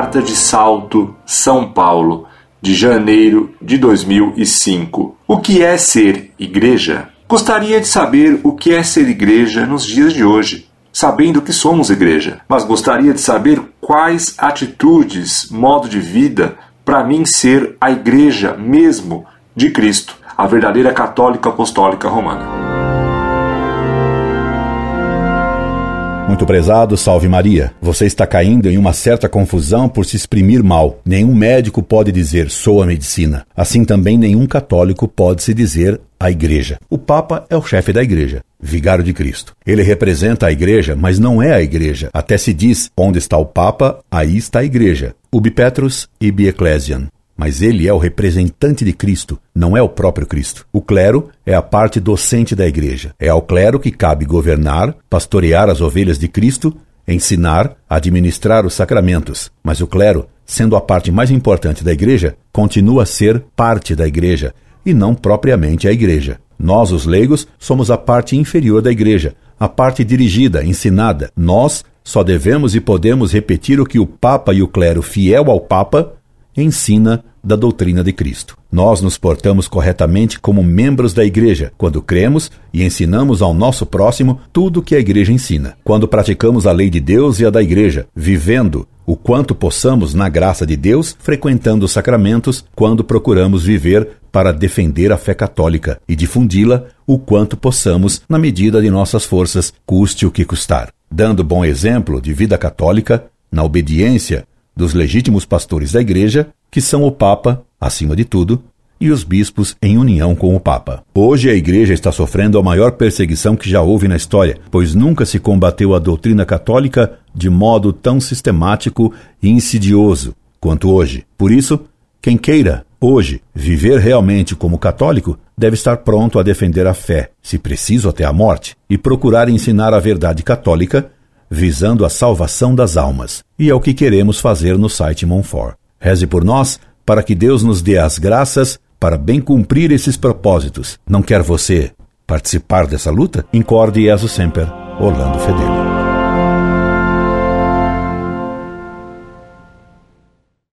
Carta de Salto, São Paulo, de janeiro de 2005. O que é ser igreja? Gostaria de saber o que é ser igreja nos dias de hoje, sabendo que somos igreja, mas gostaria de saber quais atitudes, modo de vida, para mim ser a igreja mesmo de Cristo, a verdadeira católica apostólica romana. Muito prezado, salve Maria. Você está caindo em uma certa confusão por se exprimir mal. Nenhum médico pode dizer sou a medicina. Assim também nenhum católico pode se dizer a igreja. O Papa é o chefe da igreja, vigário de Cristo. Ele representa a igreja, mas não é a igreja. Até se diz: onde está o Papa, aí está a igreja. Ubi Petrus ibi Ecclesiam mas ele é o representante de Cristo, não é o próprio Cristo. O clero é a parte docente da igreja. É ao clero que cabe governar, pastorear as ovelhas de Cristo, ensinar, administrar os sacramentos. Mas o clero, sendo a parte mais importante da igreja, continua a ser parte da igreja e não propriamente a igreja. Nós, os leigos, somos a parte inferior da igreja, a parte dirigida, ensinada. Nós só devemos e podemos repetir o que o Papa e o clero fiel ao Papa ensina da doutrina de Cristo. Nós nos portamos corretamente como membros da Igreja quando cremos e ensinamos ao nosso próximo tudo o que a Igreja ensina. Quando praticamos a lei de Deus e a da Igreja, vivendo o quanto possamos na graça de Deus, frequentando os sacramentos, quando procuramos viver para defender a fé católica e difundi-la o quanto possamos na medida de nossas forças, custe o que custar. Dando bom exemplo de vida católica, na obediência dos legítimos pastores da Igreja, que são o Papa, acima de tudo, e os bispos em união com o Papa. Hoje a Igreja está sofrendo a maior perseguição que já houve na história, pois nunca se combateu a doutrina católica de modo tão sistemático e insidioso quanto hoje. Por isso, quem queira, hoje, viver realmente como católico, deve estar pronto a defender a fé, se preciso até a morte, e procurar ensinar a verdade católica visando a salvação das almas. E é o que queremos fazer no site Monfort. Reze por nós para que Deus nos dê as graças para bem cumprir esses propósitos. Não quer você participar dessa luta? Incorde Jesus Semper, Orlando Fedeli.